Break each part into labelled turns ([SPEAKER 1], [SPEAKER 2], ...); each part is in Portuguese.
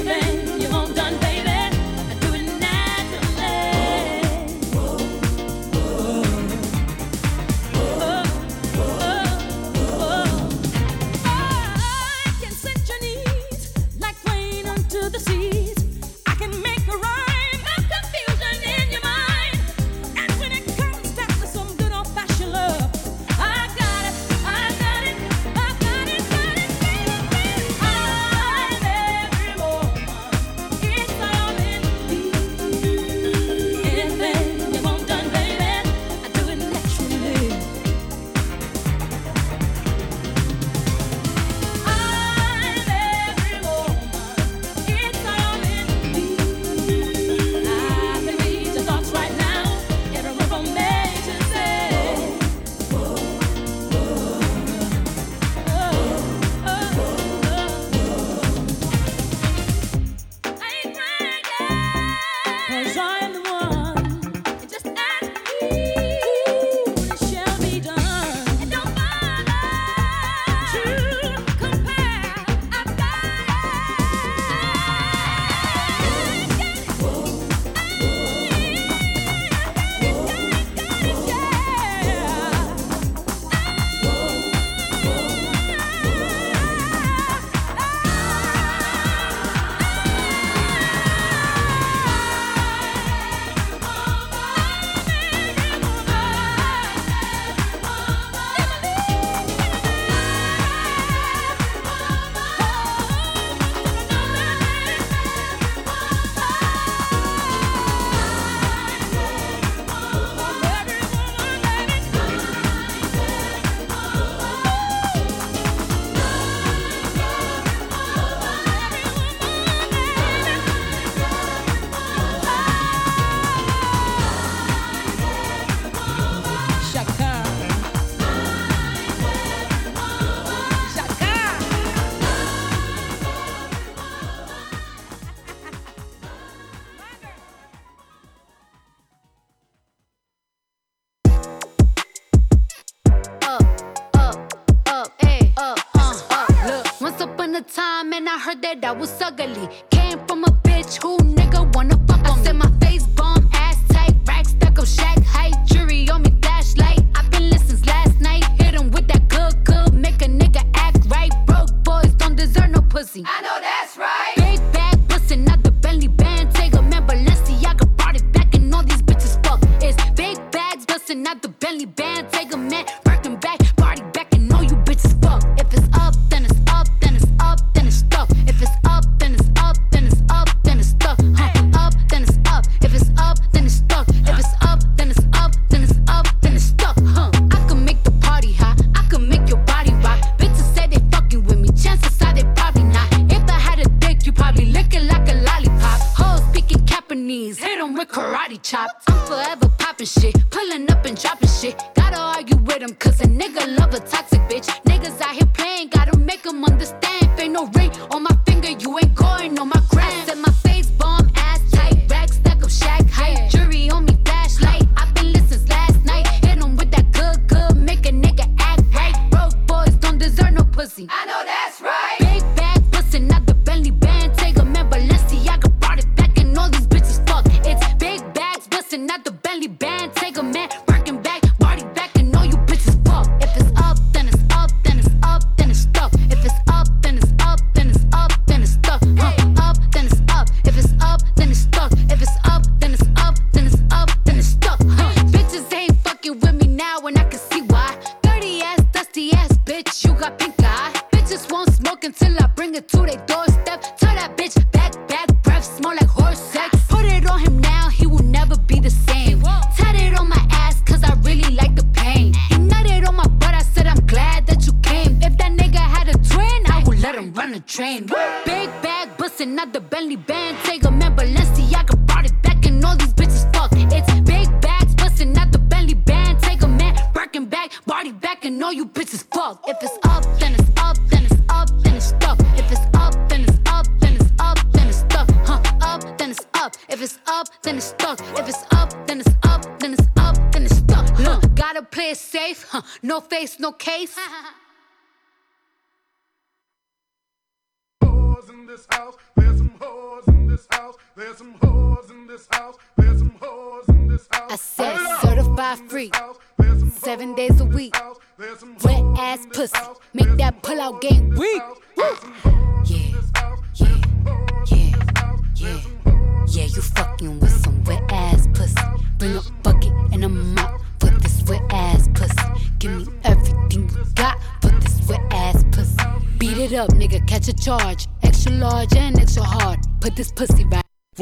[SPEAKER 1] Oh,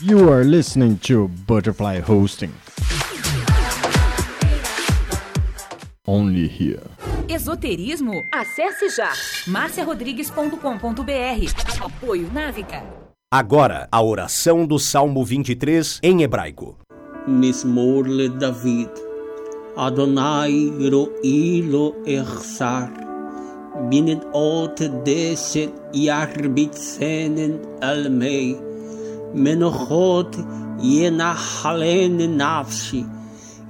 [SPEAKER 2] You are listening to Butterfly Hosting. Only here.
[SPEAKER 3] Esoterismo? Acesse já marciarodrigues.com.br. Apoio Návica.
[SPEAKER 4] Agora, a oração do Salmo 23 em hebraico.
[SPEAKER 5] Mismor David. Adonai ro'ilo ersar. binnen al deze jaarbitzenen al mij. Men God je נחלן נפשי,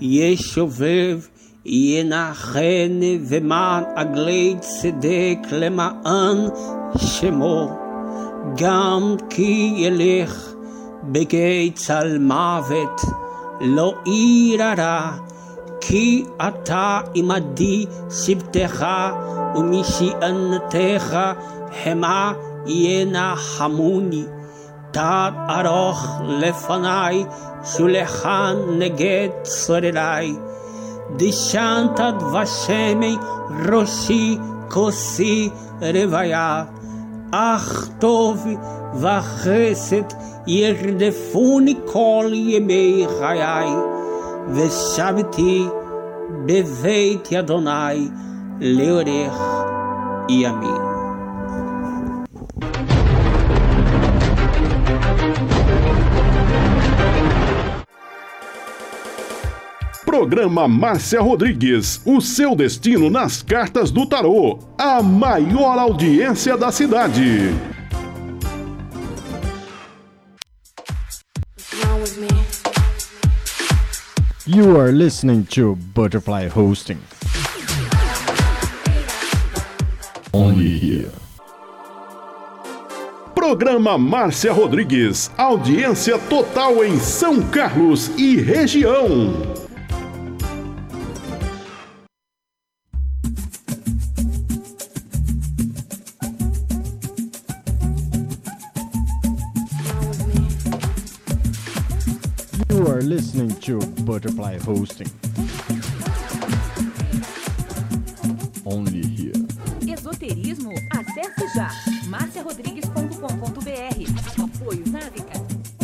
[SPEAKER 5] ישובב ינחני ומען עגלי צדק למען שמו. גם כי ילך בגיא צל מוות, לא עיר הרע. כי אתה עמדי שבתך ומשענתך המה ינחמוני. ארוך לפני שולחן נגד צורריי. דשנת דבשמי ראשי כוסי רוויה. אך טוב וחסד ירדפוני כל ימי חיי. Veshaviti, Beveite Adonai, Leorer e Amin.
[SPEAKER 6] Programa Márcia Rodrigues, o seu destino nas cartas do tarô, a maior audiência da cidade.
[SPEAKER 2] You are listening to Butterfly Hosting. Only here.
[SPEAKER 6] Programa Márcia Rodrigues, audiência total em São Carlos e região.
[SPEAKER 2] Hosting. Only here.
[SPEAKER 3] Esoterismo? Acesse já marciarodrigues.com.br. Apoio Návica.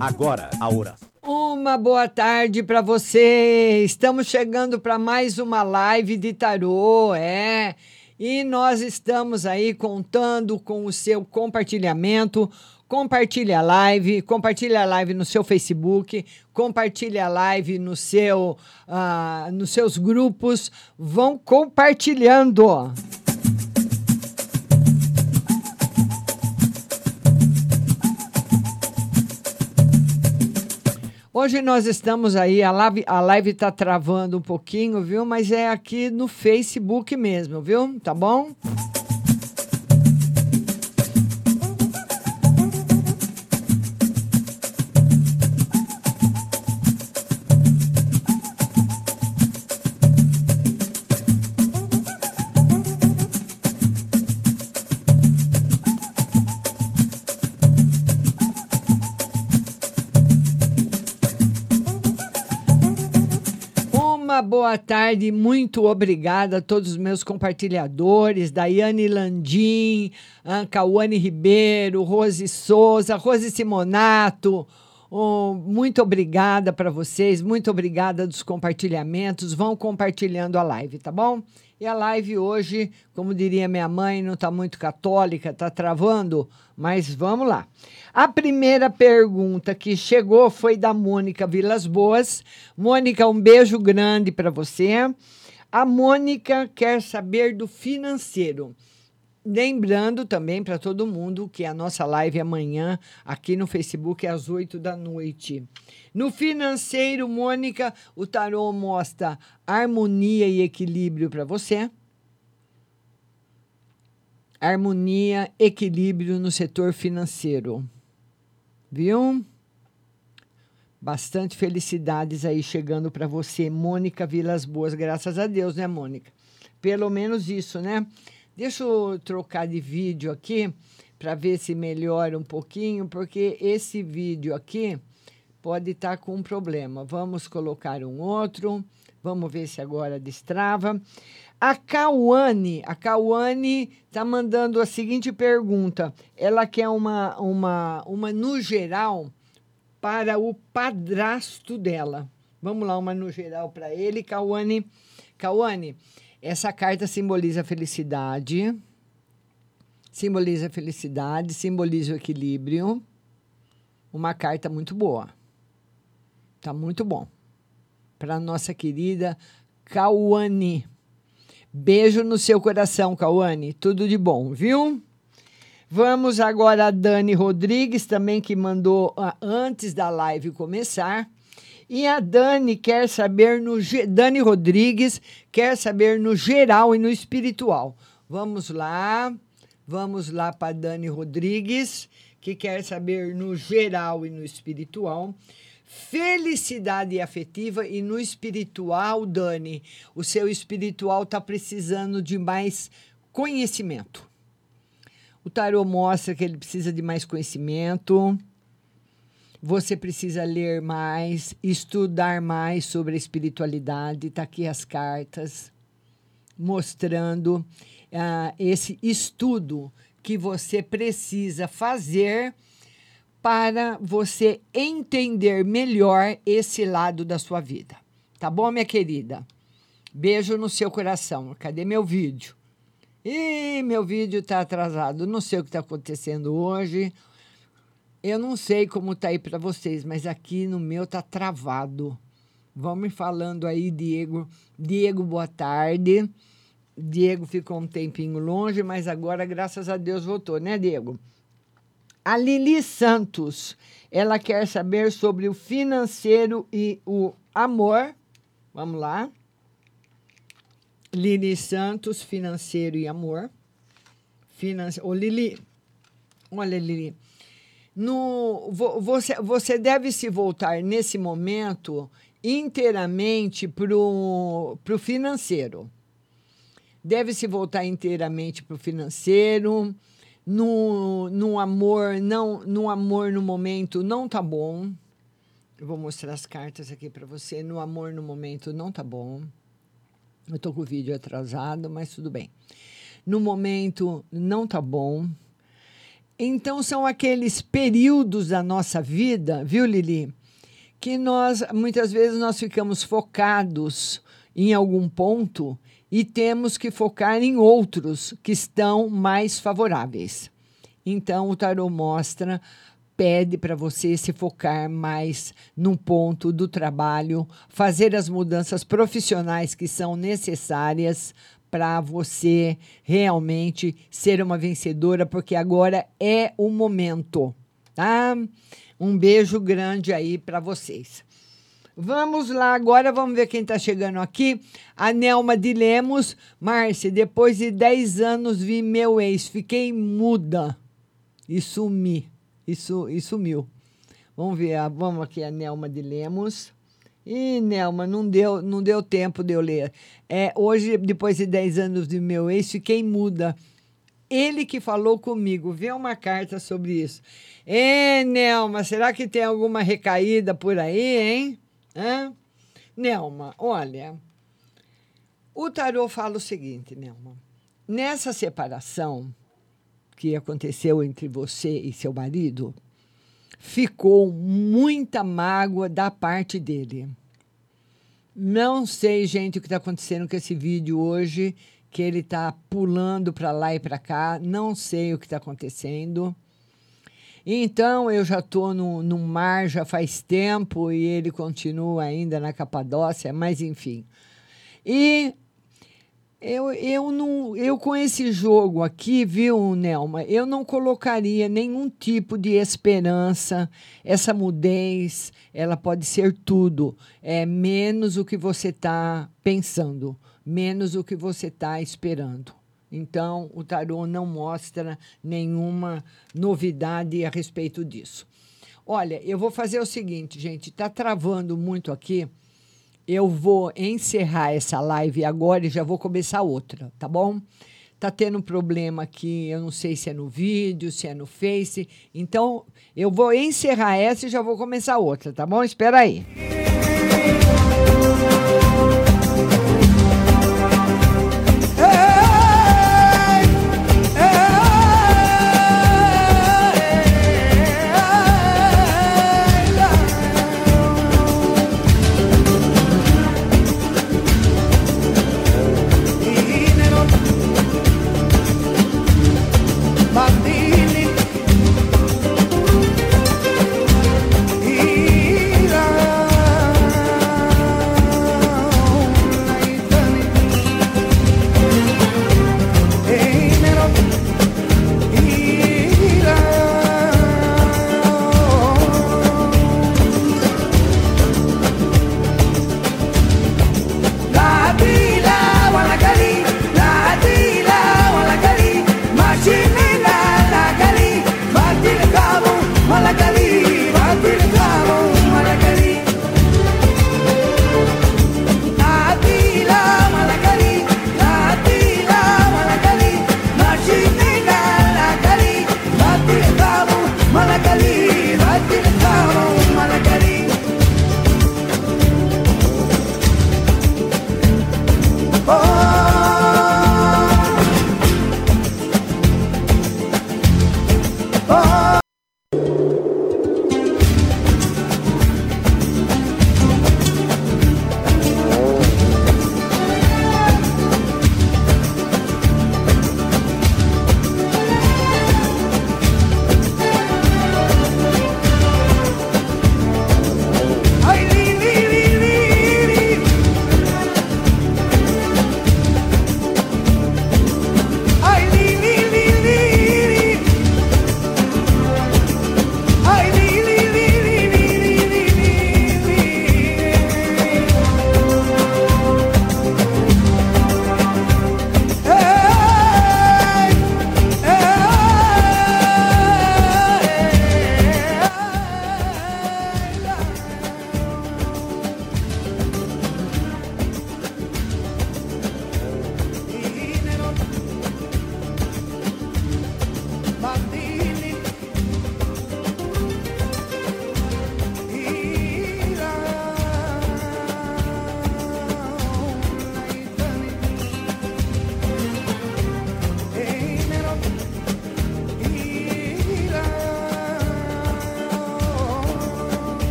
[SPEAKER 4] Agora, a oração.
[SPEAKER 7] Uma boa tarde para você. Estamos chegando para mais uma live de tarô, é. E nós estamos aí contando com o seu compartilhamento. Compartilhe a live, compartilhe a live no seu Facebook, compartilhe a live no seu, ah, nos seus grupos. Vão compartilhando. Hoje nós estamos aí, a live, a live tá travando um pouquinho, viu? Mas é aqui no Facebook mesmo, viu? Tá bom? Boa tarde, muito obrigada a todos os meus compartilhadores, Daiane Landim, Cauane Ribeiro, Rose Souza, Rose Simonato. Oh, muito obrigada para vocês, muito obrigada dos compartilhamentos. Vão compartilhando a live, tá bom? E a live hoje, como diria minha mãe, não está muito católica, está travando, mas vamos lá. A primeira pergunta que chegou foi da Mônica Vilas Boas. Mônica, um beijo grande para você. A Mônica quer saber do financeiro. Lembrando também para todo mundo que a nossa live amanhã aqui no Facebook é às 8 da noite. No financeiro, Mônica, o tarô mostra harmonia e equilíbrio para você. Harmonia, equilíbrio no setor financeiro. Viu? Bastante felicidades aí chegando para você, Mônica Vilas Boas, graças a Deus, né, Mônica? Pelo menos isso, né? Deixa eu trocar de vídeo aqui para ver se melhora um pouquinho, porque esse vídeo aqui pode estar com um problema. Vamos colocar um outro. Vamos ver se agora destrava. A Cauane, a Cauane está mandando a seguinte pergunta. Ela quer uma, uma, uma no geral para o padrasto dela. Vamos lá, uma no geral para ele, Cauane. Cauane, essa carta simboliza felicidade, simboliza felicidade, simboliza o equilíbrio. Uma carta muito boa. Tá muito bom. Para nossa querida Cauane. Beijo no seu coração, Cauane. Tudo de bom, viu? Vamos agora a Dani Rodrigues, também que mandou ah, antes da live começar. E a Dani quer saber no Dani Rodrigues quer saber no geral e no espiritual. Vamos lá. Vamos lá para Dani Rodrigues, que quer saber no geral e no espiritual. Felicidade afetiva e no espiritual, Dani, o seu espiritual está precisando de mais conhecimento. O tarô mostra que ele precisa de mais conhecimento. Você precisa ler mais, estudar mais sobre a espiritualidade. Está aqui as cartas mostrando uh, esse estudo que você precisa fazer para você entender melhor esse lado da sua vida. Tá bom, minha querida? Beijo no seu coração. Cadê meu vídeo? Ih, meu vídeo está atrasado. Não sei o que está acontecendo hoje. Eu não sei como tá aí para vocês, mas aqui no meu tá travado. Vamos me falando aí, Diego. Diego, boa tarde. Diego ficou um tempinho longe, mas agora, graças a Deus, voltou, né, Diego? A Lili Santos, ela quer saber sobre o financeiro e o amor. Vamos lá. Lili Santos, financeiro e amor. Finance... Ô, Lili, olha, Lili, no, você, você deve se voltar nesse momento inteiramente para o financeiro. Deve se voltar inteiramente para o financeiro. No, no amor, não, no amor no momento não tá bom. Eu vou mostrar as cartas aqui para você. No amor no momento não tá bom. Eu tô com o vídeo atrasado, mas tudo bem. No momento não tá bom. Então são aqueles períodos da nossa vida, viu, Lili? Que nós muitas vezes nós ficamos focados em algum ponto e temos que focar em outros que estão mais favoráveis. Então o tarot mostra pede para você se focar mais num ponto do trabalho, fazer as mudanças profissionais que são necessárias para você realmente ser uma vencedora, porque agora é o momento, tá? Um beijo grande aí para vocês. Vamos lá, agora vamos ver quem está chegando aqui. A Nelma de Lemos. Márcia, depois de 10 anos vi meu ex, fiquei muda e sumi isso, e sumiu. Vamos ver, vamos aqui a Nelma de Lemos. Ih, Nelma, não deu, não deu tempo de eu ler. É, hoje, depois de 10 anos do meu ex, fiquei muda. Ele que falou comigo, vê uma carta sobre isso. Ê, Nelma, será que tem alguma recaída por aí, hein? Hã? Nelma, olha, o tarô fala o seguinte, Nelma. Nessa separação, que aconteceu entre você e seu marido, ficou muita mágoa da parte dele. Não sei, gente, o que está acontecendo com esse vídeo hoje, que ele está pulando para lá e para cá. Não sei o que está acontecendo. Então, eu já estou no, no mar já faz tempo e ele continua ainda na Capadócia, mas enfim. E eu, eu, não, eu com esse jogo aqui, viu, Nelma, eu não colocaria nenhum tipo de esperança. Essa mudez, ela pode ser tudo, é menos o que você está pensando, menos o que você está esperando. Então, o tarô não mostra nenhuma novidade a respeito disso. Olha, eu vou fazer o seguinte, gente, está travando muito aqui eu vou encerrar essa live agora e já vou começar outra, tá bom? Tá tendo problema aqui, eu não sei se é no vídeo, se é no Face. Então, eu vou encerrar essa e já vou começar outra, tá bom? Espera aí.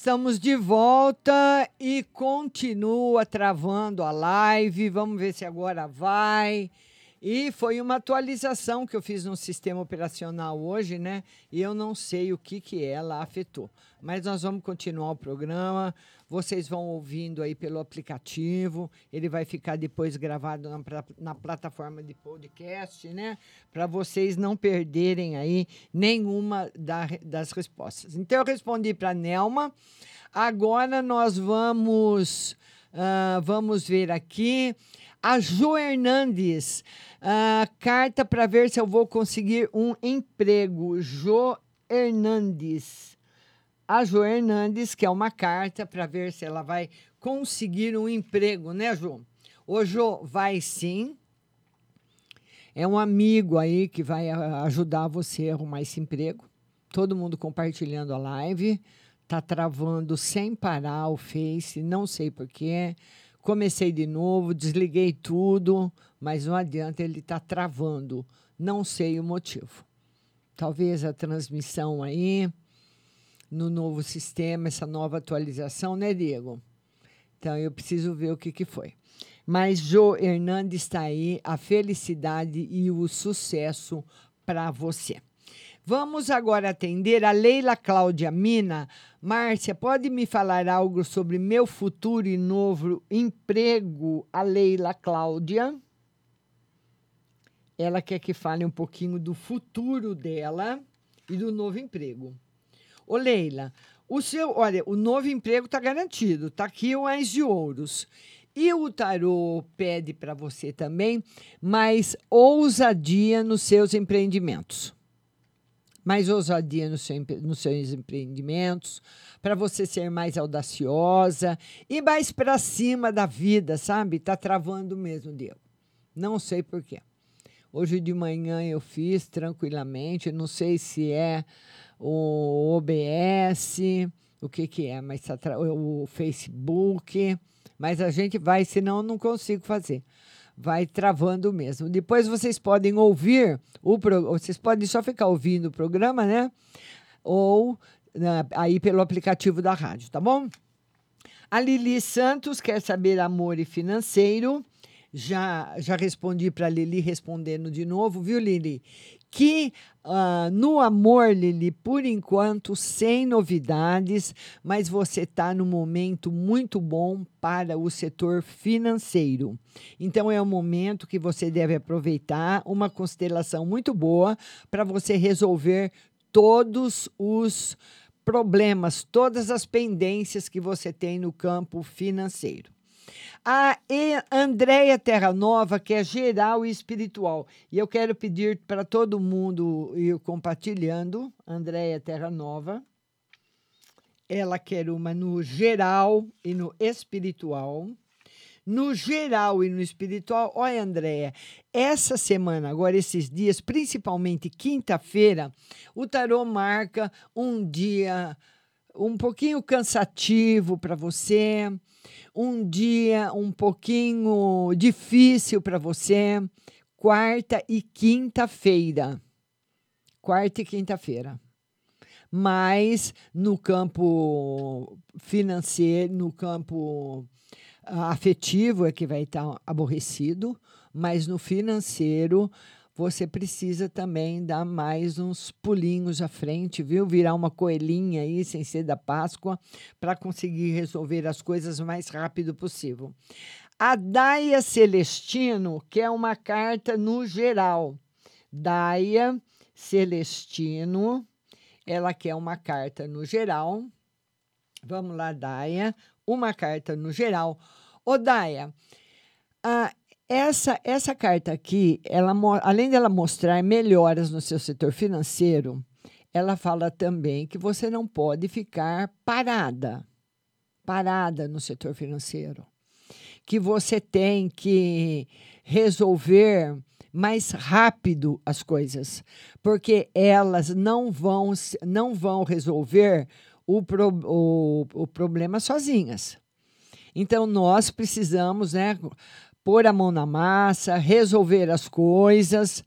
[SPEAKER 7] Estamos de volta e continua travando a live. Vamos ver se agora vai. E foi uma atualização que eu fiz no sistema operacional hoje, né? E eu não sei o que, que ela afetou. Mas nós vamos continuar o programa. Vocês vão ouvindo aí pelo aplicativo. Ele vai ficar depois gravado na, na plataforma de podcast, né? Para vocês não perderem aí nenhuma da- das respostas. Então, eu respondi para Nelma. Agora nós vamos, ah, vamos ver aqui. A Jo Hernandes, ah, carta para ver se eu vou conseguir um emprego. Jo Hernandes. A Jo Hernandes, que é uma carta para ver se ela vai conseguir um emprego, né, Jo? Ô, Jo, vai sim. É um amigo aí que vai ah, ajudar você a arrumar esse emprego. Todo mundo compartilhando a live. Tá travando sem parar o Face, não sei porquê. Comecei de novo, desliguei tudo, mas não adianta, ele está travando. Não sei o motivo. Talvez a transmissão aí, no novo sistema, essa nova atualização, né, Diego? Então eu preciso ver o que, que foi. Mas Jo Hernandes está aí, a felicidade e o sucesso para você. Vamos agora atender a Leila Cláudia Mina. Márcia, pode me falar algo sobre meu futuro e novo emprego? A Leila Cláudia. Ela quer que fale um pouquinho do futuro dela e do novo emprego. Ô, Leila, o seu, olha, o novo emprego está garantido. Está aqui o Ais de Ouros. E o tarô pede para você também mais ousadia nos seus empreendimentos. Mais ousadia no seu nos seus empreendimentos, para você ser mais audaciosa e mais para cima da vida, sabe? Tá travando mesmo, Diego. Não sei por quê. Hoje de manhã eu fiz tranquilamente, não sei se é o OBS, o que que é, mas tá o Facebook, mas a gente vai, senão não consigo fazer. Vai travando mesmo. Depois vocês podem ouvir o vocês podem só ficar ouvindo o programa, né? Ou né, aí pelo aplicativo da rádio, tá bom? A Lili Santos quer saber amor e financeiro. Já, já respondi para Lili respondendo de novo, viu, Lili? Que ah, no amor, Lili, por enquanto, sem novidades, mas você está num momento muito bom para o setor financeiro. Então, é um momento que você deve aproveitar, uma constelação muito boa para você resolver todos os problemas, todas as pendências que você tem no campo financeiro. A Andréia Terra Nova, que é geral e espiritual. E eu quero pedir para todo mundo ir compartilhando. Andréia Terra Nova. Ela quer uma no geral e no espiritual. No geral e no espiritual, olha, Andréia, essa semana, agora esses dias, principalmente quinta-feira, o tarô marca um dia um pouquinho cansativo para você, um dia um pouquinho difícil para você, quarta e quinta-feira. Quarta e quinta-feira. Mas no campo financeiro, no campo ah, afetivo é que vai estar aborrecido, mas no financeiro você precisa também dar mais uns pulinhos à frente, viu? Virar uma coelhinha aí, sem ser da Páscoa, para conseguir resolver as coisas o mais rápido possível. A Daia Celestino quer uma carta no geral. Daia Celestino, ela quer uma carta no geral. Vamos lá, Daia, uma carta no geral. Ô, Daia, ah, essa, essa carta aqui, ela, além dela mostrar melhoras no seu setor financeiro, ela fala também que você não pode ficar parada, parada no setor financeiro. Que você tem que resolver mais rápido as coisas, porque elas não vão, não vão resolver o, pro- o, o problema sozinhas. Então, nós precisamos né, pôr a mão na massa, resolver as coisas.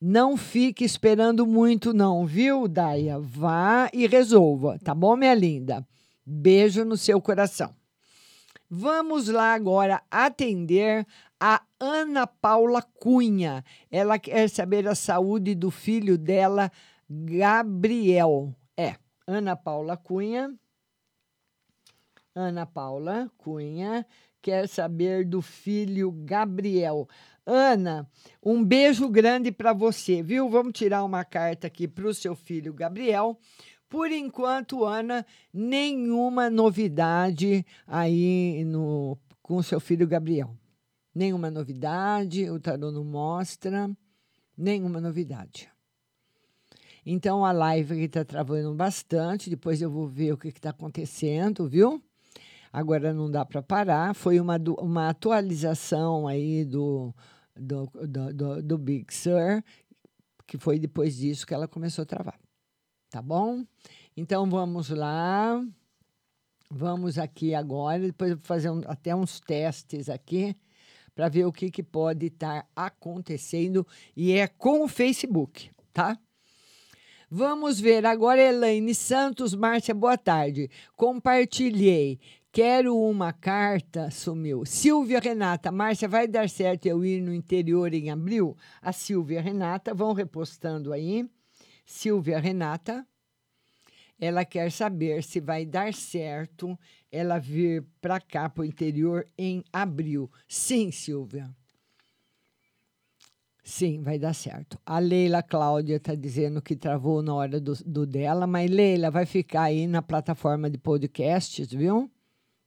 [SPEAKER 7] Não fique esperando muito, não, viu, Daia? Vá e resolva, tá bom, minha linda? Beijo no seu coração. Vamos lá agora atender a Ana Paula Cunha. Ela quer saber a saúde do filho dela, Gabriel. É, Ana Paula Cunha. Ana Paula Cunha quer saber do filho Gabriel. Ana, um beijo grande para você, viu? Vamos tirar uma carta aqui para o seu filho Gabriel. Por enquanto, Ana, nenhuma novidade aí no, com o seu filho Gabriel. Nenhuma novidade, o tarô não mostra nenhuma novidade. Então a live aqui está travando bastante. Depois eu vou ver o que está acontecendo, viu? Agora não dá para parar. Foi uma, uma atualização aí do, do, do, do, do Big Sur, que foi depois disso que ela começou a travar. Tá bom? Então vamos lá. Vamos aqui agora. Depois eu vou fazer um, até uns testes aqui para ver o que, que pode estar acontecendo. E é com o Facebook, tá? Vamos ver agora, Elaine Santos. Márcia, boa tarde. Compartilhei. Quero uma carta, sumiu. Silvia Renata, Márcia, vai dar certo eu ir no interior em abril? A Silvia Renata, vão repostando aí. Silvia Renata, ela quer saber se vai dar certo ela vir para cá, para o interior, em abril. Sim, Silvia. Sim, vai dar certo. A Leila Cláudia está dizendo que travou na hora do, do, dela, mas Leila vai ficar aí na plataforma de podcasts, viu?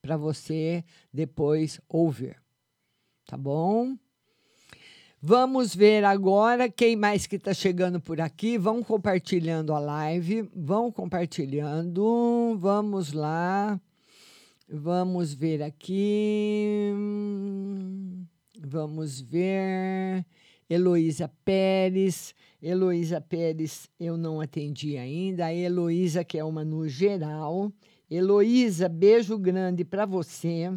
[SPEAKER 7] Para você depois ouvir. Tá bom? Vamos ver agora quem mais que está chegando por aqui. Vão compartilhando a live, vão compartilhando. Vamos lá. Vamos ver aqui. Vamos ver. Heloísa Pérez. Heloísa Pérez, eu não atendi ainda. A Heloísa, que é uma no geral. Heloísa, beijo grande para você.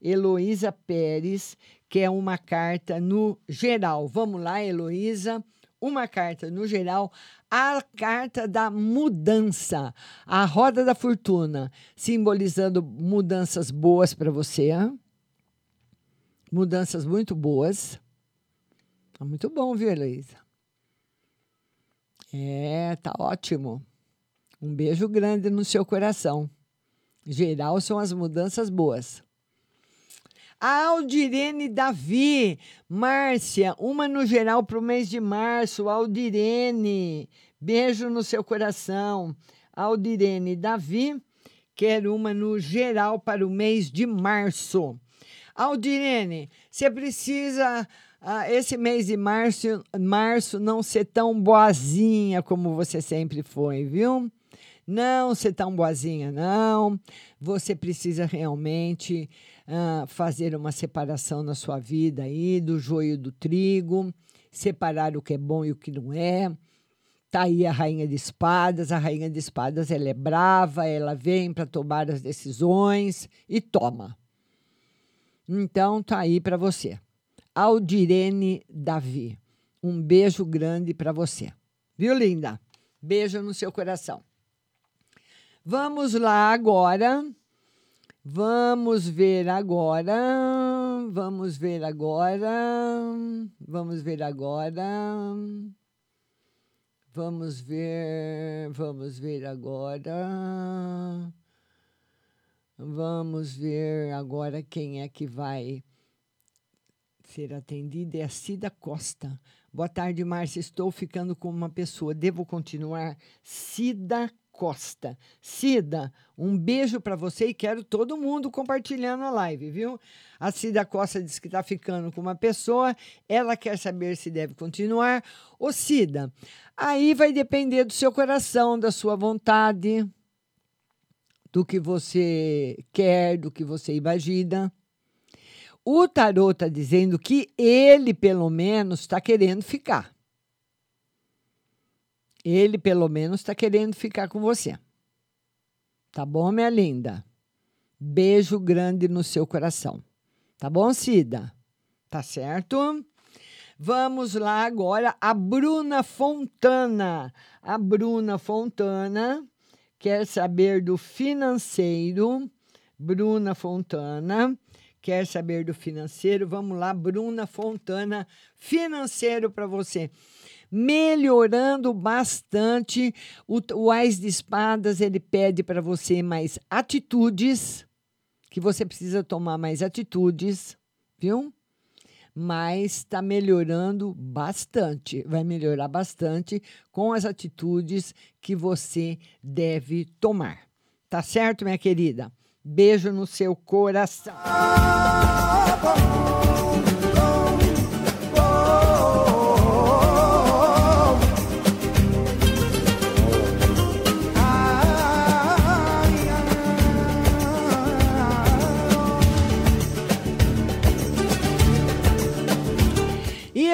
[SPEAKER 7] Heloísa Pérez, que é uma carta no geral. Vamos lá, Heloísa. Uma carta no geral, a carta da mudança, a roda da fortuna, simbolizando mudanças boas para você. Mudanças muito boas Tá muito bom, viu, Heloísa? É, tá ótimo. Um beijo grande no seu coração. Geral são as mudanças boas. Aldirene Davi, Márcia, uma no geral para o mês de março. Aldirene, beijo no seu coração. Aldirene Davi, quer uma no geral para o mês de março. Aldirene, você precisa ah, esse mês de março, março não ser tão boazinha como você sempre foi, viu? Não ser tão boazinha, não. Você precisa realmente ah, fazer uma separação na sua vida aí do joio do trigo, separar o que é bom e o que não é. Tá aí a rainha de espadas. A rainha de espadas ela é brava, ela vem para tomar as decisões e toma. Então tá aí para você. Aldirene Davi. Um beijo grande para você. Viu, linda? Beijo no seu coração. Vamos lá agora. Vamos ver agora. Vamos ver agora. Vamos ver agora. Vamos ver. Vamos ver agora. Vamos ver agora quem é que vai ser atendida é a Cida Costa. Boa tarde, Márcia. Estou ficando com uma pessoa. Devo continuar? Cida Costa. Cida, um beijo para você e quero todo mundo compartilhando a live, viu? A Cida Costa diz que está ficando com uma pessoa, ela quer saber se deve continuar. Ô, Cida, aí vai depender do seu coração, da sua vontade, do que você quer, do que você imagina. O tarô está dizendo que ele, pelo menos, está querendo ficar. Ele, pelo menos, está querendo ficar com você. Tá bom, minha linda? Beijo grande no seu coração. Tá bom, Cida? Tá certo? Vamos lá agora, a Bruna Fontana. A Bruna Fontana quer saber do financeiro, Bruna Fontana. Quer saber do financeiro? Vamos lá, Bruna Fontana, financeiro para você. Melhorando bastante. O, o Ais de Espadas ele pede para você mais atitudes, que você precisa tomar mais atitudes, viu? mas está melhorando bastante. Vai melhorar bastante com as atitudes que você deve tomar. Tá certo, minha querida? Beijo no seu coração.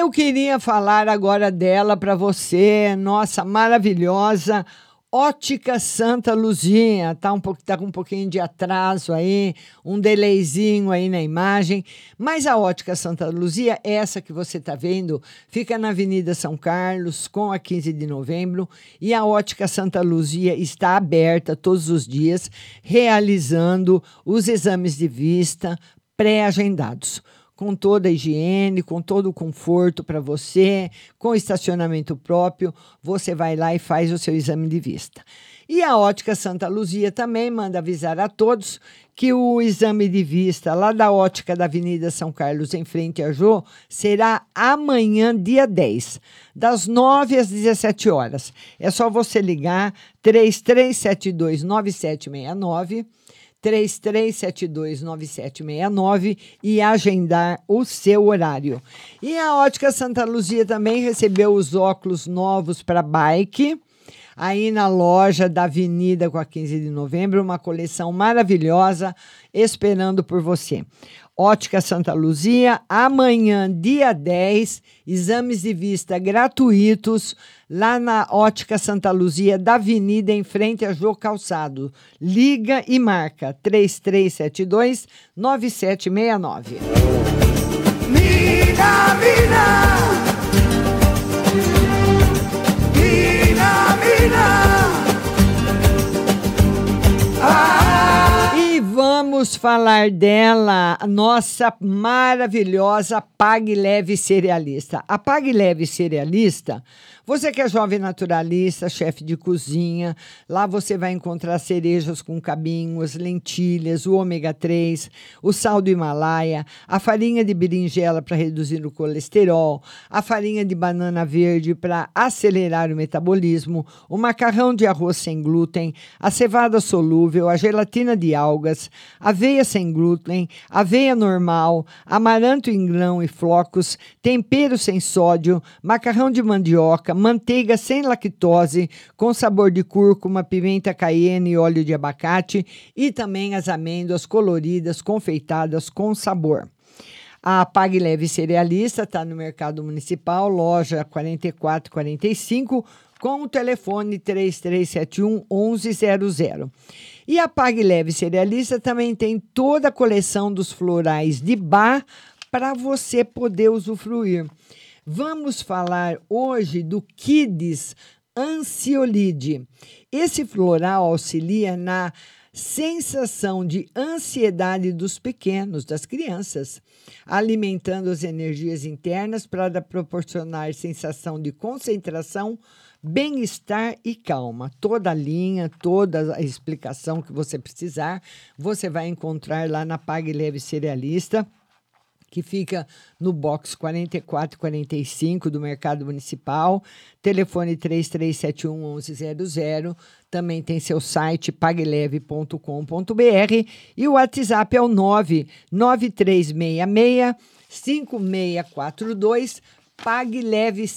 [SPEAKER 7] Eu queria falar agora dela para você, nossa maravilhosa Ótica Santa Luzia. Tá, um pouco, tá com um pouquinho de atraso aí, um delayzinho aí na imagem. Mas a Ótica Santa Luzia, essa que você está vendo, fica na Avenida São Carlos, com a 15 de novembro. E a Ótica Santa Luzia está aberta todos os dias, realizando os exames de vista pré-agendados com toda a higiene, com todo o conforto para você, com estacionamento próprio, você vai lá e faz o seu exame de vista. E a Ótica Santa Luzia também manda avisar a todos que o exame de vista lá da Ótica da Avenida São Carlos, em frente a Jô, será amanhã, dia 10, das 9 às 17 horas. É só você ligar 3372 9769 33729769 e agendar o seu horário. E a Ótica Santa Luzia também recebeu os óculos novos para bike. Aí na loja da Avenida com a 15 de novembro, uma coleção maravilhosa esperando por você. Ótica Santa Luzia, amanhã, dia 10, exames de vista gratuitos lá na Ótica Santa Luzia, da Avenida, em frente a Jô Calçado. Liga e marca 3372 9769.
[SPEAKER 8] Mina, mina. Mina, mina.
[SPEAKER 7] Vamos falar dela, nossa maravilhosa Pague Leve Cerealista. A Pague Leve Cerealista você que é jovem naturalista, chefe de cozinha, lá você vai encontrar cerejas com cabinhos, lentilhas, o ômega 3, o sal do Himalaia, a farinha de berinjela para reduzir o colesterol, a farinha de banana verde para acelerar o metabolismo, o macarrão de arroz sem glúten, a cevada solúvel, a gelatina de algas, aveia sem glúten, aveia normal, amaranto em grão e flocos, tempero sem sódio, macarrão de mandioca, manteiga sem lactose, com sabor de cúrcuma, pimenta cayenne e óleo de abacate, e também as amêndoas coloridas, confeitadas com sabor. A Pague Leve Cerealista está no Mercado Municipal, loja 4445, com o telefone 3371 1100. E a Pague Leve Cerealista também tem toda a coleção dos florais de bar para você poder usufruir. Vamos falar hoje do Kids Ansiolide. Esse floral auxilia na sensação de ansiedade dos pequenos, das crianças, alimentando as energias internas para proporcionar sensação de concentração, bem-estar e calma. Toda a linha, toda a explicação que você precisar, você vai encontrar lá na Pague Leve Cerealista que fica no box 4445 do Mercado Municipal, telefone 3371 1100. Também tem seu site pagleve.com.br e o WhatsApp é o 99366 5642. Pague Leve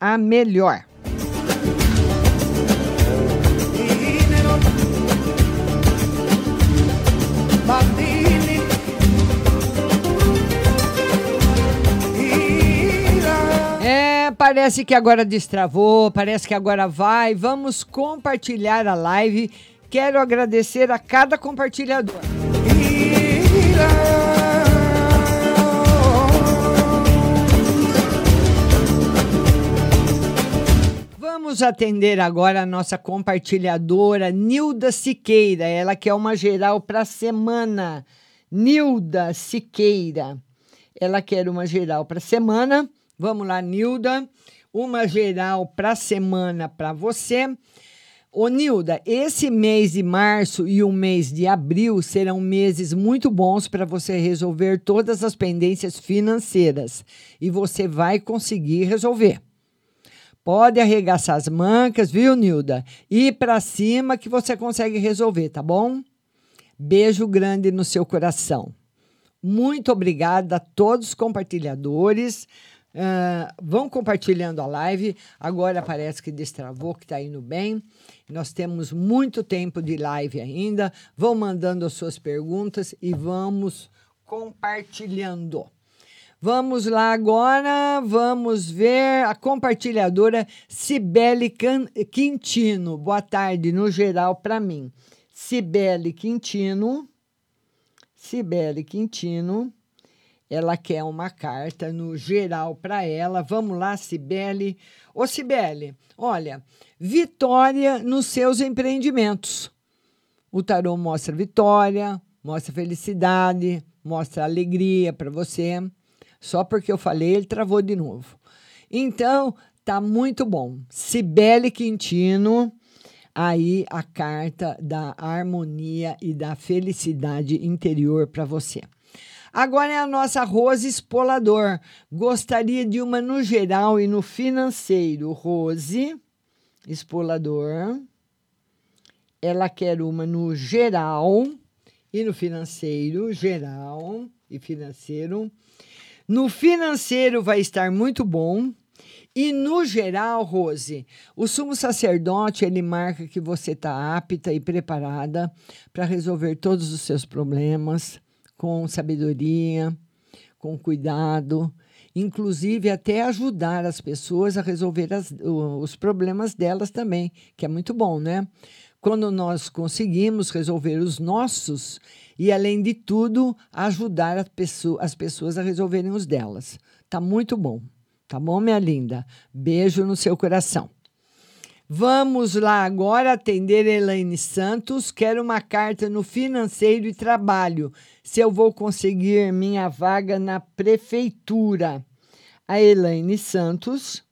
[SPEAKER 7] a melhor. Parece que agora destravou, parece que agora vai. Vamos compartilhar a live. Quero agradecer a cada compartilhador. Vamos atender agora a nossa compartilhadora Nilda Siqueira, ela que é uma geral para a semana. Nilda Siqueira, ela quer uma geral para a semana. Vamos lá, Nilda, uma geral para semana para você. Ô, Nilda, esse mês de março e o mês de abril serão meses muito bons para você resolver todas as pendências financeiras. E você vai conseguir resolver. Pode arregaçar as mancas, viu, Nilda? Ir para cima que você consegue resolver, tá bom? Beijo grande no seu coração. Muito obrigada a todos os compartilhadores. Uh, vão compartilhando a live. Agora parece que destravou, que está indo bem. Nós temos muito tempo de live ainda. Vão mandando as suas perguntas e vamos compartilhando. Vamos lá agora, vamos ver a compartilhadora Cibele Quintino. Boa tarde, no geral, para mim. Cibele Quintino. Cibele Quintino. Ela quer uma carta no geral para ela. Vamos lá, Cibele. Ô, Cibele, olha, vitória nos seus empreendimentos. O tarô mostra vitória, mostra felicidade, mostra alegria para você. Só porque eu falei, ele travou de novo. Então, tá muito bom. Cibele Quintino, aí a carta da harmonia e da felicidade interior para você. Agora é a nossa Rose Espolador. Gostaria de uma no geral e no financeiro. Rose Espolador. Ela quer uma no geral e no financeiro, geral e financeiro. No financeiro vai estar muito bom. E no geral, Rose, o sumo sacerdote ele marca que você está apta e preparada para resolver todos os seus problemas com sabedoria, com cuidado, inclusive até ajudar as pessoas a resolver as, os problemas delas também, que é muito bom, né? Quando nós conseguimos resolver os nossos e, além de tudo, ajudar as pessoas, as pessoas a resolverem os delas. Tá muito bom. Tá bom, minha linda? Beijo no seu coração. Vamos lá agora atender Elaine Santos. Quero uma carta no financeiro e trabalho. Se eu vou conseguir minha vaga na prefeitura. A Elaine Santos,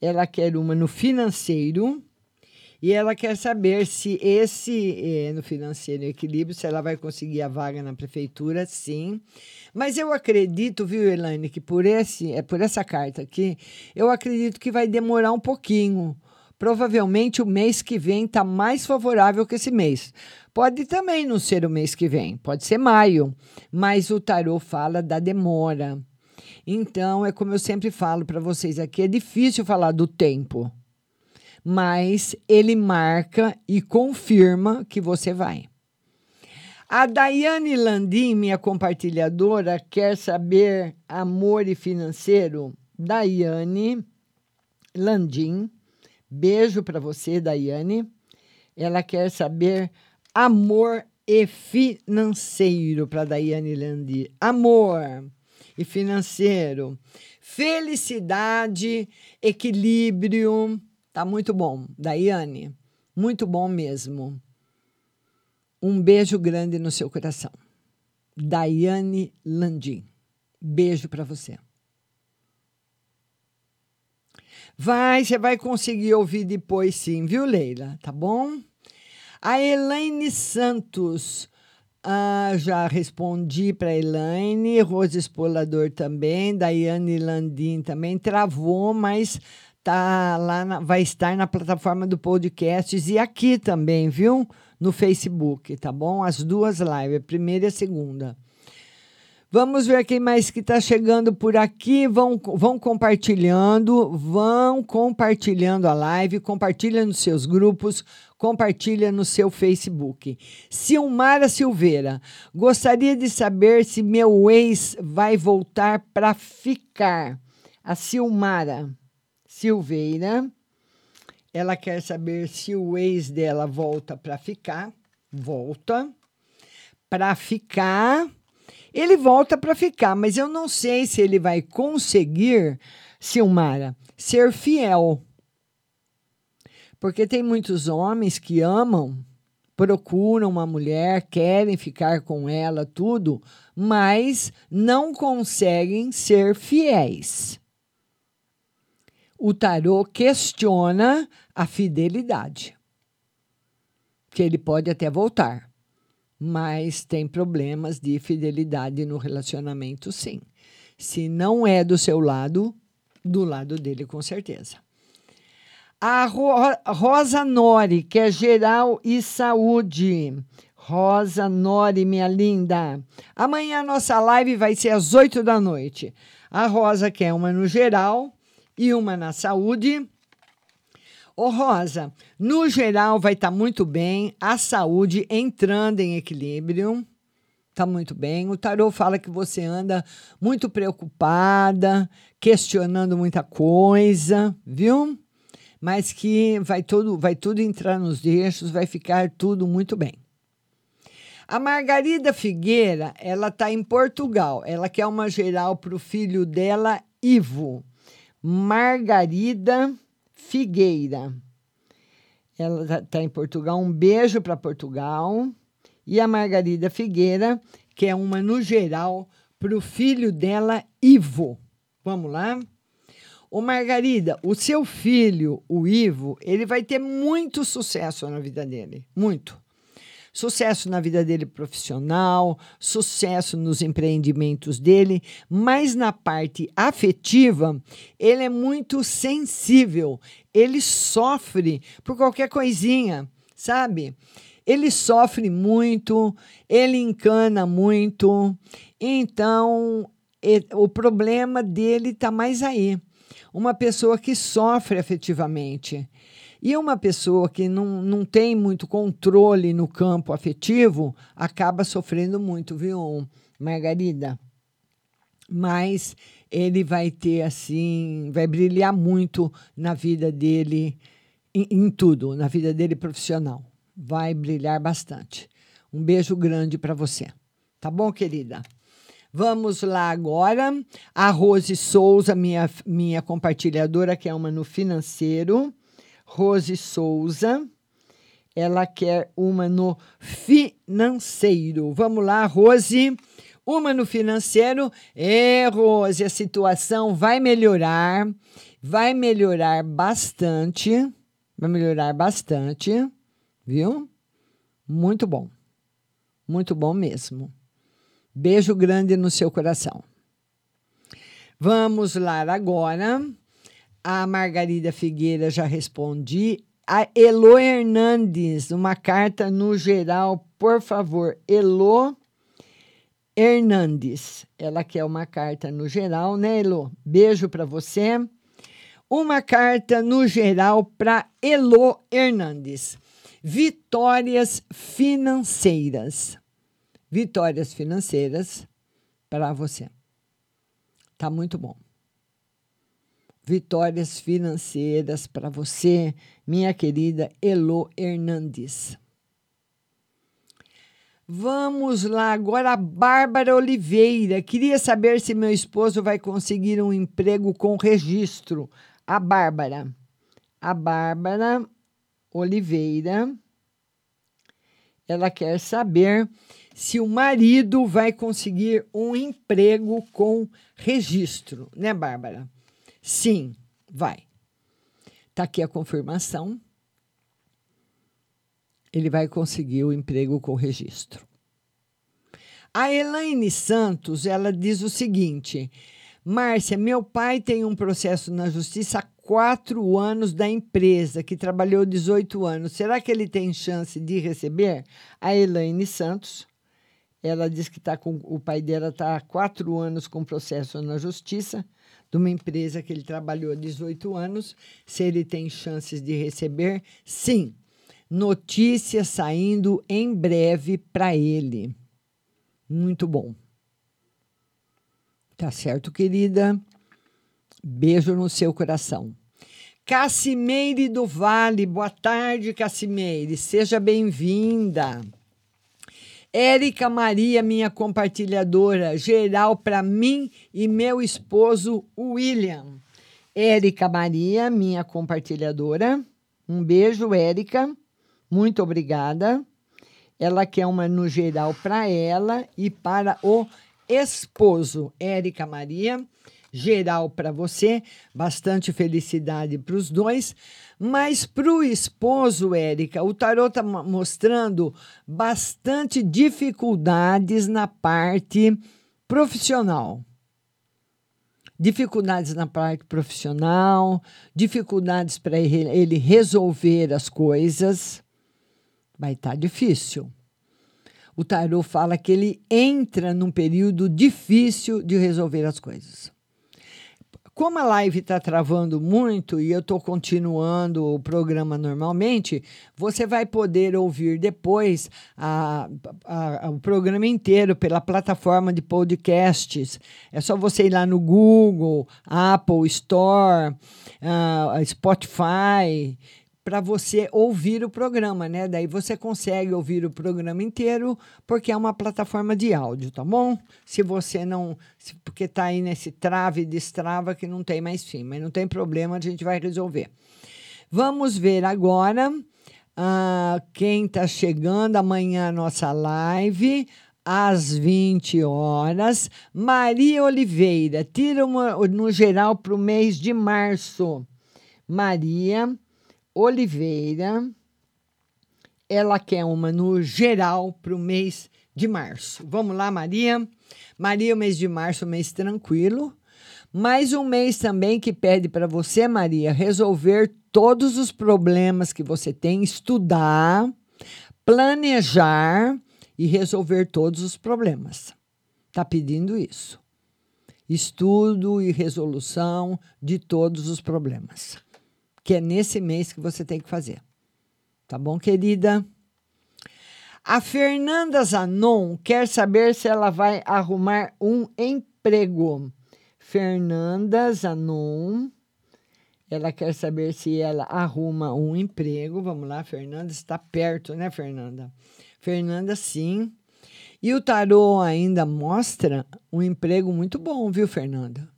[SPEAKER 7] ela quer uma no financeiro e ela quer saber se esse, é, no financeiro equilíbrio, se ela vai conseguir a vaga na prefeitura, sim. Mas eu acredito, viu, Elaine, que por, esse, é por essa carta aqui, eu acredito que vai demorar um pouquinho provavelmente o mês que vem está mais favorável que esse mês. Pode também não ser o mês que vem, pode ser maio, mas o tarô fala da demora. Então, é como eu sempre falo para vocês aqui, é difícil falar do tempo, mas ele marca e confirma que você vai. A Daiane Landim, minha compartilhadora, quer saber amor e financeiro. Daiane Landim Beijo para você, Daiane. Ela quer saber amor e financeiro para Daiane Landi. Amor e financeiro. Felicidade, equilíbrio. Tá muito bom, Daiane. Muito bom mesmo. Um beijo grande no seu coração. Daiane Landim. Beijo para você. Vai, você vai conseguir ouvir depois sim, viu, Leila? Tá bom? A Elaine Santos. Ah, já respondi para Elaine, Rose Espolador também, Daiane Landim também travou, mas tá lá na, vai estar na plataforma do podcasts e aqui também, viu? No Facebook, tá bom? As duas lives, a primeira e a segunda. Vamos ver quem mais que está chegando por aqui. Vão, vão compartilhando, vão compartilhando a live, compartilha nos seus grupos, compartilha no seu Facebook. Silmara Silveira, gostaria de saber se meu ex vai voltar para ficar. A Silmara Silveira, ela quer saber se o ex dela volta para ficar. Volta para ficar ele volta para ficar, mas eu não sei se ele vai conseguir, Silmara, ser fiel. Porque tem muitos homens que amam, procuram uma mulher, querem ficar com ela, tudo, mas não conseguem ser fiéis. O tarô questiona a fidelidade. Que ele pode até voltar, mas tem problemas de fidelidade no relacionamento, sim. Se não é do seu lado, do lado dele, com certeza. A Ro Rosa Nori, que é geral e saúde. Rosa Nori, minha linda. Amanhã a nossa live vai ser às 8 da noite. A Rosa quer uma no geral e uma na saúde. Ô Rosa, no geral vai estar tá muito bem, a saúde entrando em equilíbrio. Tá muito bem. O tarô fala que você anda muito preocupada, questionando muita coisa, viu? Mas que vai tudo, vai tudo entrar nos eixos, vai ficar tudo muito bem. A Margarida Figueira, ela está em Portugal. Ela quer uma geral para o filho dela, Ivo. Margarida Figueira. Ela está tá em Portugal. Um beijo para Portugal. E a Margarida Figueira quer uma no geral para o filho dela, Ivo. Vamos lá? Ô Margarida, o seu filho, o Ivo, ele vai ter muito sucesso na vida dele. Muito. Sucesso na vida dele profissional, sucesso nos empreendimentos dele, mas na parte afetiva, ele é muito sensível. Ele sofre por qualquer coisinha, sabe? Ele sofre muito, ele encana muito. Então, o problema dele está mais aí. Uma pessoa que sofre afetivamente. E uma pessoa que não, não tem muito controle no campo afetivo acaba sofrendo muito, viu, Margarida? Mas ele vai ter, assim, vai brilhar muito na vida dele, em, em tudo, na vida dele profissional. Vai brilhar bastante. Um beijo grande para você. Tá bom, querida? Vamos lá agora. A Rose Souza, minha, minha compartilhadora, que é uma no financeiro. Rose Souza. Ela quer uma no financeiro. Vamos lá, Rose. Uma no financeiro. É, Rose, a situação vai melhorar. Vai melhorar bastante. Vai melhorar bastante. Viu? Muito bom. Muito bom mesmo. Beijo grande no seu coração. Vamos lá agora. A Margarida Figueira já respondi. A Elo Hernandes, uma carta no geral, por favor. Elo Hernandes. Ela quer uma carta no geral, né, Elo? Beijo para você. Uma carta no geral para Elo Hernandes. Vitórias financeiras. Vitórias financeiras para você. Tá muito bom vitórias financeiras para você, minha querida Elo Hernandes. Vamos lá agora, Bárbara Oliveira. Queria saber se meu esposo vai conseguir um emprego com registro. A Bárbara. A Bárbara Oliveira. Ela quer saber se o marido vai conseguir um emprego com registro, né, Bárbara? Sim, vai. Está aqui a confirmação. Ele vai conseguir o emprego com registro. A Elaine Santos, ela diz o seguinte: Márcia, meu pai tem um processo na justiça há quatro anos da empresa, que trabalhou 18 anos. Será que ele tem chance de receber? A Elaine Santos, ela diz que tá com, o pai dela está há quatro anos com processo na justiça de uma empresa que ele trabalhou há 18 anos, se ele tem chances de receber, sim. Notícia saindo em breve para ele. Muito bom. Tá certo, querida? Beijo no seu coração. Cassimeire do Vale, boa tarde, Cassimeire. Seja bem-vinda. Érica Maria, minha compartilhadora, geral para mim e meu esposo William. Érica Maria, minha compartilhadora, Um beijo, Érica. Muito obrigada. Ela quer uma no geral para ela e para o esposo, Érica Maria. Geral para você, bastante felicidade para os dois. Mas para o esposo, Érica, o tarot está mostrando bastante dificuldades na parte profissional dificuldades na parte profissional, dificuldades para ele resolver as coisas. Vai estar tá difícil. O tarot fala que ele entra num período difícil de resolver as coisas. Como a live está travando muito e eu estou continuando o programa normalmente, você vai poder ouvir depois a, a, a, o programa inteiro pela plataforma de podcasts. É só você ir lá no Google, Apple Store, uh, Spotify para você ouvir o programa, né? Daí você consegue ouvir o programa inteiro, porque é uma plataforma de áudio, tá bom? Se você não. Se, porque tá aí nesse trave e destrava que não tem mais fim, mas não tem problema, a gente vai resolver. Vamos ver agora uh, quem está chegando amanhã a nossa live. Às 20 horas, Maria Oliveira, tira uma, no geral para o mês de março. Maria Oliveira. Ela quer uma no geral para o mês de março. Vamos lá, Maria. Maria, o mês de março, um mês tranquilo. Mais um mês também que pede para você, Maria, resolver todos os problemas que você tem, estudar, planejar e resolver todos os problemas. Tá pedindo isso. Estudo e resolução de todos os problemas que é nesse mês que você tem que fazer. Tá bom, querida? A Fernanda Zanon quer saber se ela vai arrumar um emprego. Fernanda Zanon, ela quer saber se ela arruma um emprego. Vamos lá, Fernanda está perto, né, Fernanda? Fernanda, sim. E o tarô ainda mostra um emprego muito bom, viu, Fernanda?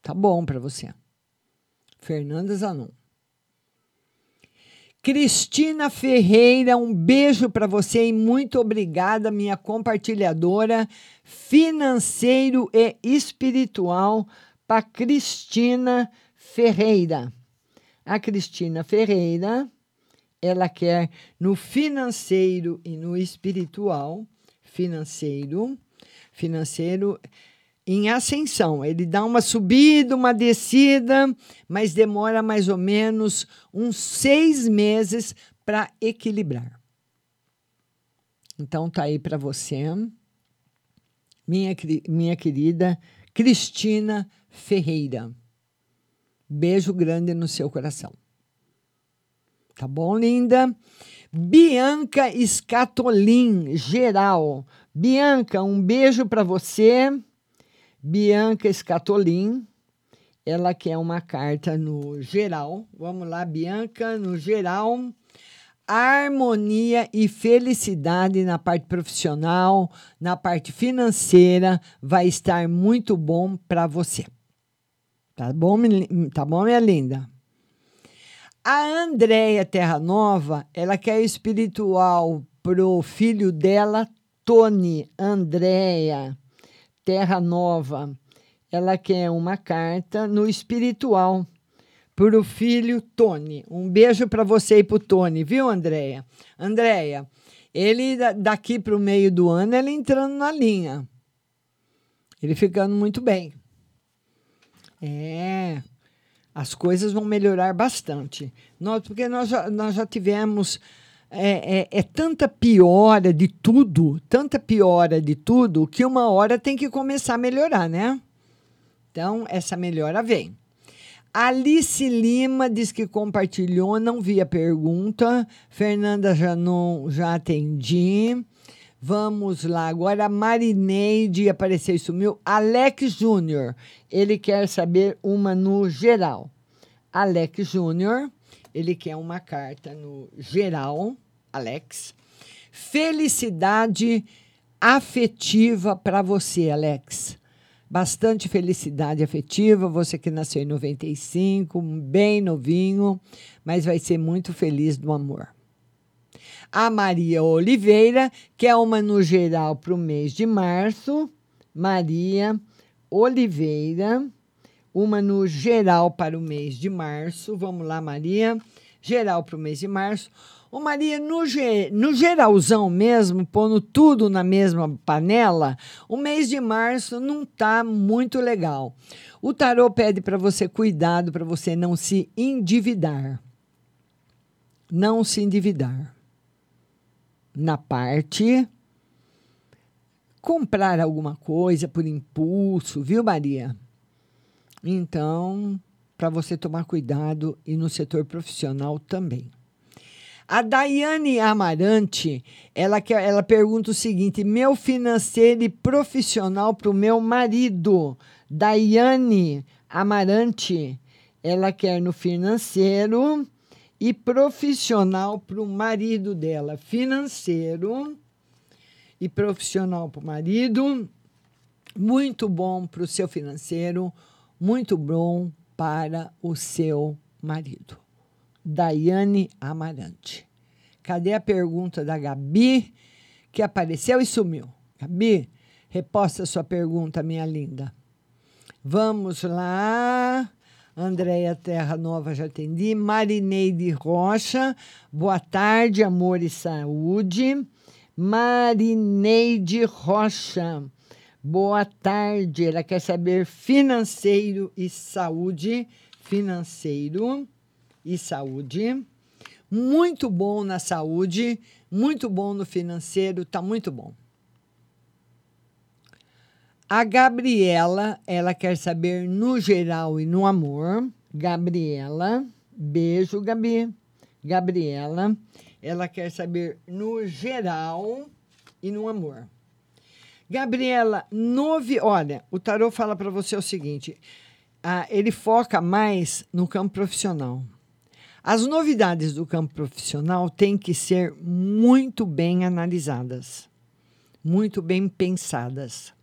[SPEAKER 7] Tá bom para você. Fernanda Zanon. Cristina Ferreira, um beijo para você e muito obrigada, minha compartilhadora financeiro e espiritual, para Cristina Ferreira. A Cristina Ferreira, ela quer no financeiro e no espiritual, financeiro, financeiro em ascensão. Ele dá uma subida, uma descida, mas demora mais ou menos uns seis meses para equilibrar. Então tá aí para você, minha, minha querida Cristina Ferreira. Beijo grande no seu coração. Tá bom, linda? Bianca Escatolin, geral. Bianca, um beijo para você. Bianca Scatolin, ela quer uma carta no geral. Vamos lá, Bianca, no geral. Harmonia e felicidade na parte profissional, na parte financeira, vai estar muito bom para você. Tá bom, tá bom, minha linda? A Andréia Terra Nova, ela quer espiritual pro filho dela, Tony Andréia Terra Nova, ela quer uma carta no espiritual para o filho Tony. Um beijo para você e para o Tony, viu, Andréia? Andréia, ele daqui para o meio do ano, ele entrando na linha. Ele ficando muito bem. É, as coisas vão melhorar bastante. Nós, porque nós já, nós já tivemos é, é, é, tanta piora de tudo, tanta piora de tudo, que uma hora tem que começar a melhorar, né? Então, essa melhora vem. Alice Lima diz que compartilhou, não vi a pergunta. Fernanda já não já atendi. Vamos lá, agora Marineide apareceu e sumiu. Alex Júnior, ele quer saber uma no geral. Alex Júnior ele quer uma carta no geral, Alex. Felicidade afetiva para você, Alex. bastante felicidade afetiva. Você que nasceu em 95, bem novinho, mas vai ser muito feliz no amor. A Maria Oliveira, que é uma no geral para o mês de março. Maria Oliveira, uma no geral para o mês de março. Vamos lá, Maria. Geral para o mês de março. Ô Maria, no, ge no geralzão mesmo, pondo tudo na mesma panela, o mês de março não tá muito legal. O tarô pede para você cuidado para você não se endividar. Não se endividar. Na parte comprar alguma coisa por impulso, viu, Maria? Então, para você tomar cuidado e no setor profissional também. A Daiane Amarante, ela, quer, ela pergunta o seguinte: meu financeiro e profissional para o meu marido. Daiane Amarante, ela quer no financeiro e profissional para o marido dela. Financeiro e profissional para o marido. Muito bom para o seu financeiro, muito bom para o seu marido. Daiane Amarante. Cadê a pergunta da Gabi, que apareceu e sumiu? Gabi, reposta sua pergunta, minha linda. Vamos lá. Andréia Terra Nova, já atendi. Marineide Rocha, boa tarde, amor e saúde. Marineide Rocha, boa tarde. Ela quer saber financeiro e saúde. Financeiro e saúde. Muito bom na saúde, muito bom no financeiro, tá muito bom. A Gabriela, ela quer saber no geral e no amor. Gabriela, beijo, Gabi. Gabriela, ela quer saber no geral e no amor. Gabriela, novi... olha, o tarô fala para você o seguinte: ah, ele foca mais no campo profissional. As novidades do campo profissional têm que ser muito bem analisadas, muito bem pensadas.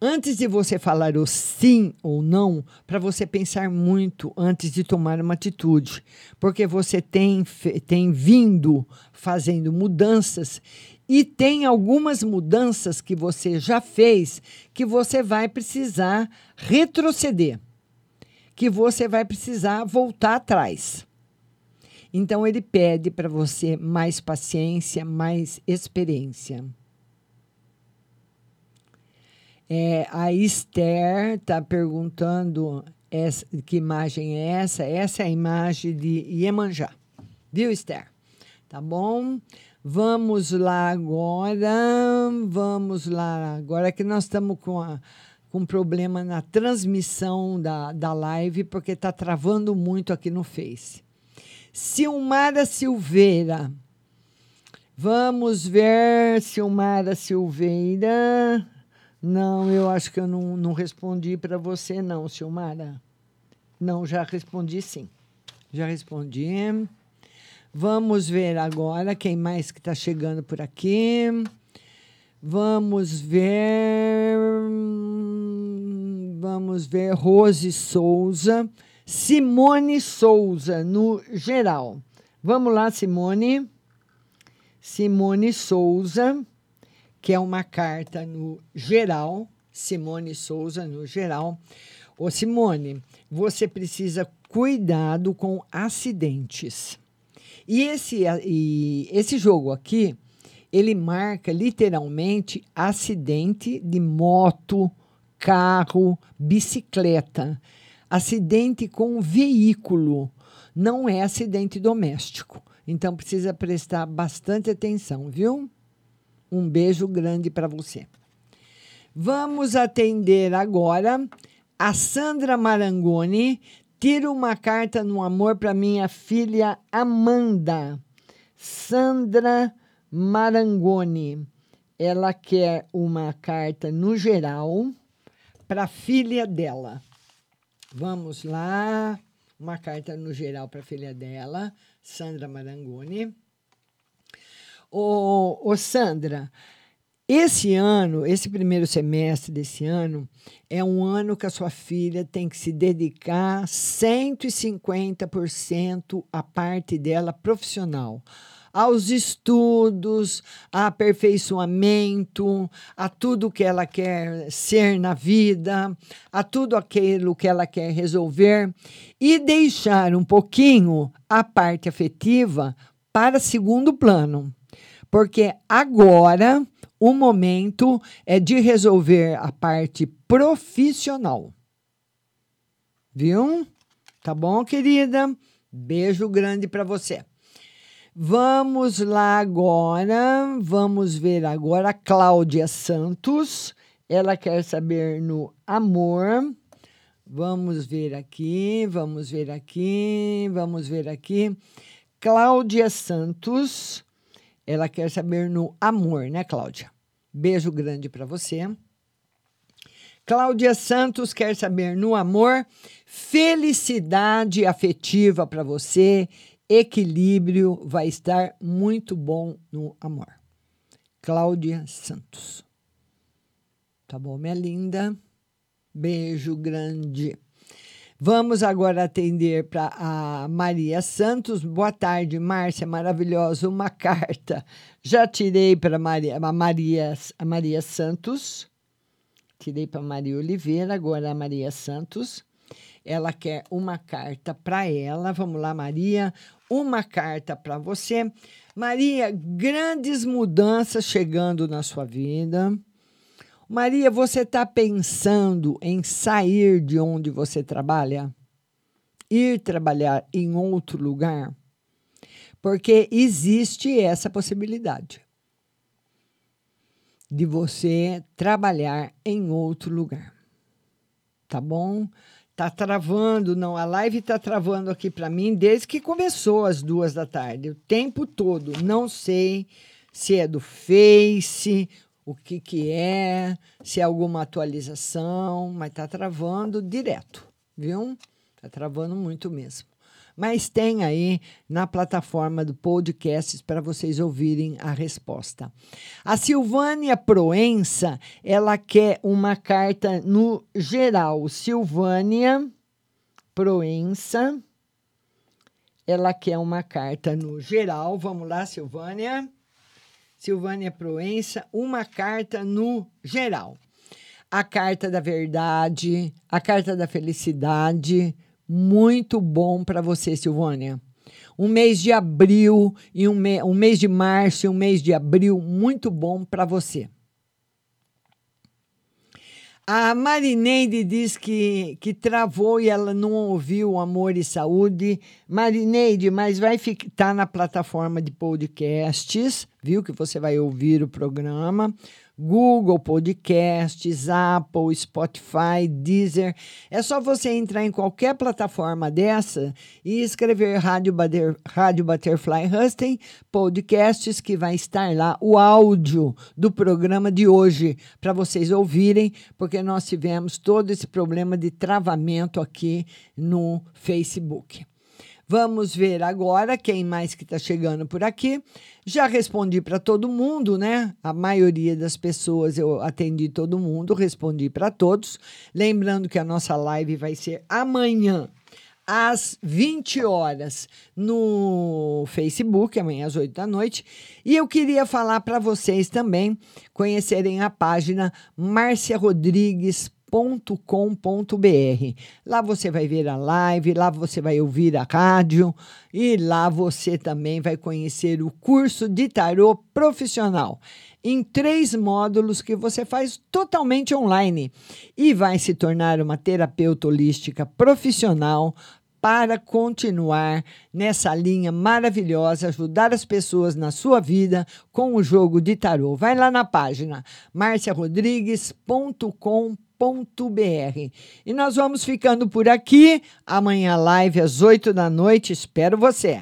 [SPEAKER 7] Antes de você falar o sim ou não, para você pensar muito antes de tomar uma atitude, porque você tem, tem vindo fazendo mudanças e tem algumas mudanças que você já fez que você vai precisar retroceder, que você vai precisar voltar atrás. Então, ele pede para você mais paciência, mais experiência. É, a Esther está perguntando essa, que imagem é essa. Essa é a imagem de Iemanjá. Viu, Esther? Tá bom? Vamos lá agora. Vamos lá. Agora que nós estamos com, a, com problema na transmissão da, da live, porque está travando muito aqui no Face. Silmara Silveira. Vamos ver, Silmara Silveira. Não, eu acho que eu não, não respondi para você, não, Silmara. Não, já respondi sim. Já respondi. Vamos ver agora quem mais que está chegando por aqui. Vamos ver. Vamos ver. Rose Souza. Simone Souza, no geral. Vamos lá, Simone. Simone Souza, que é uma carta no geral. Simone Souza, no geral. Ô, Simone, você precisa cuidado com acidentes. E esse, e esse jogo aqui, ele marca literalmente acidente de moto, carro, bicicleta acidente com veículo, não é acidente doméstico. Então precisa prestar bastante atenção, viu? Um beijo grande para você. Vamos atender agora a Sandra Marangoni. Tira uma carta no amor para minha filha Amanda. Sandra Marangoni. Ela quer uma carta no geral para a filha dela. Vamos lá. Uma carta no geral para a filha dela, Sandra Marangoni. Ô, ô, Sandra, Esse ano, esse primeiro semestre desse ano, é um ano que a sua filha tem que se dedicar 150% à parte dela profissional, aos estudos, a aperfeiçoamento, a tudo que ela quer ser na vida, a tudo aquilo que ela quer resolver e deixar um pouquinho a parte afetiva para segundo plano. Porque agora o momento é de resolver a parte profissional. Viu? Tá bom, querida? Beijo grande para você. Vamos lá agora, vamos ver agora a Cláudia Santos. Ela quer saber no amor. Vamos ver aqui, vamos ver aqui, vamos ver aqui. Cláudia Santos. Ela quer saber no amor, né, Cláudia? Beijo grande para você. Cláudia Santos quer saber no amor, felicidade afetiva para você, equilíbrio vai estar muito bom no amor. Cláudia Santos. Tá bom, minha linda? Beijo grande. Vamos agora atender para a Maria Santos. Boa tarde, Márcia, maravilhosa. Uma carta. Já tirei para Maria, a Maria, a Maria Santos. Tirei para Maria Oliveira, agora a Maria Santos. Ela quer uma carta para ela. Vamos lá, Maria. Uma carta para você. Maria, grandes mudanças chegando na sua vida. Maria, você está pensando em sair de onde você trabalha? Ir trabalhar em outro lugar? Porque existe essa possibilidade de você trabalhar em outro lugar. Tá bom? Tá travando, não. A live tá travando aqui para mim desde que começou às duas da tarde, o tempo todo. Não sei se é do Face, o que, que é, se é alguma atualização, mas está travando direto, viu? Está travando muito mesmo. Mas tem aí na plataforma do podcast para vocês ouvirem a resposta. A Silvânia Proença, ela quer uma carta no geral. Silvânia Proença, ela quer uma carta no geral. Vamos lá, Silvânia. Silvânia Proença, uma carta no geral. A carta da verdade, a carta da felicidade, muito bom para você, Silvânia. Um mês de abril e um, me um mês de março e um mês de abril, muito bom para você. A Marineide diz que, que travou e ela não ouviu Amor e Saúde. Marineide, mas vai estar tá na plataforma de podcasts, viu? Que você vai ouvir o programa. Google Podcasts, Apple, Spotify, Deezer. É só você entrar em qualquer plataforma dessa e escrever Rádio, Butter, Rádio Butterfly Husting Podcasts, que vai estar lá o áudio do programa de hoje para vocês ouvirem, porque nós tivemos todo esse problema de travamento aqui no Facebook. Vamos ver agora quem mais que está chegando por aqui. Já respondi para todo mundo, né? A maioria das pessoas eu atendi todo mundo, respondi para todos. Lembrando que a nossa live vai ser amanhã às 20 horas no Facebook, amanhã às 8 da noite. E eu queria falar para vocês também conhecerem a página Márcia Rodrigues www.radiocultura.com.br. Lá você vai ver a live, lá você vai ouvir a rádio e lá você também vai conhecer o curso de tarô profissional em três módulos que você faz totalmente online e vai se tornar uma terapeuta holística profissional para continuar nessa linha maravilhosa, ajudar as pessoas na sua vida com o jogo de tarô. Vai lá na página marciarodrigues.com.br e nós vamos ficando por aqui. Amanhã, live às 8 da noite. Espero você.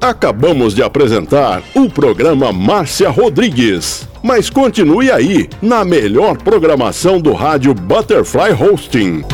[SPEAKER 6] Acabamos de apresentar o programa Márcia Rodrigues. Mas continue aí, na melhor programação do rádio Butterfly Hosting.